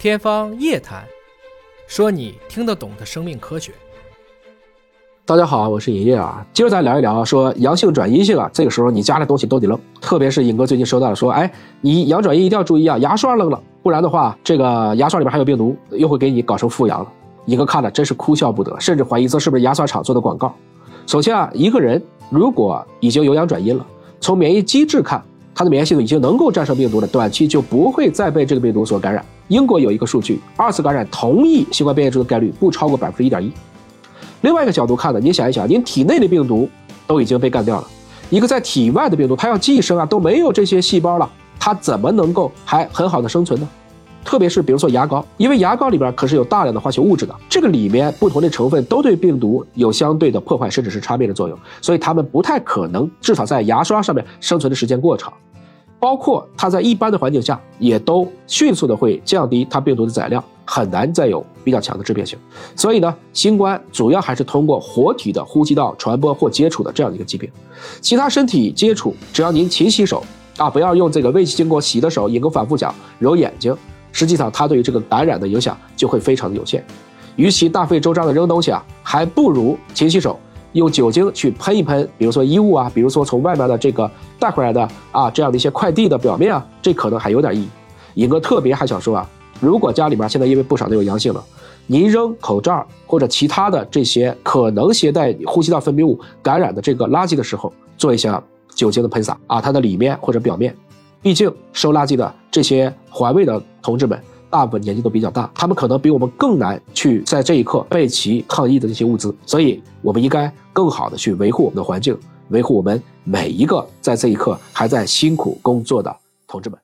天方夜谭，说你听得懂的生命科学。大家好，我是尹烨啊。今儿咱聊一聊，说阳性转阴性啊，这个时候你家的东西都得扔。特别是尹哥最近收到了说，哎，你阳转阴一定要注意啊，牙刷扔了，不然的话，这个牙刷里边还有病毒，又会给你搞成复阳了。尹哥看了真是哭笑不得，甚至怀疑这是不是牙刷厂做的广告。首先啊，一个人如果已经有阳转阴了，从免疫机制看。他的免疫系统已经能够战胜病毒了，短期就不会再被这个病毒所感染。英国有一个数据，二次感染同一新冠变异株的概率不超过百分之一点一。另外一个角度看呢，您想一想，您体内的病毒都已经被干掉了，一个在体外的病毒，它要寄生啊，都没有这些细胞了，它怎么能够还很好的生存呢？特别是比如说牙膏，因为牙膏里边可是有大量的化学物质的，这个里面不同的成分都对病毒有相对的破坏甚至是杀灭的作用，所以它们不太可能至少在牙刷上面生存的时间过长。包括它在一般的环境下，也都迅速的会降低它病毒的载量，很难再有比较强的致病性。所以呢，新冠主要还是通过活体的呼吸道传播或接触的这样一个疾病。其他身体接触，只要您勤洗手啊，不要用这个未经过洗的手，也跟反复讲揉眼睛，实际上它对于这个感染的影响就会非常的有限。与其大费周章的扔东西啊，还不如勤洗手。用酒精去喷一喷，比如说衣物啊，比如说从外面的这个带回来的啊，这样的一些快递的表面啊，这可能还有点意义。尹哥特别还想说啊，如果家里面现在因为不少都有阳性了，您扔口罩或者其他的这些可能携带呼吸道分泌物感染的这个垃圾的时候，做一下酒精的喷洒啊，它的里面或者表面，毕竟收垃圾的这些环卫的同志们。大部分年纪都比较大，他们可能比我们更难去在这一刻备齐抗疫的这些物资，所以我们应该更好的去维护我们的环境，维护我们每一个在这一刻还在辛苦工作的同志们。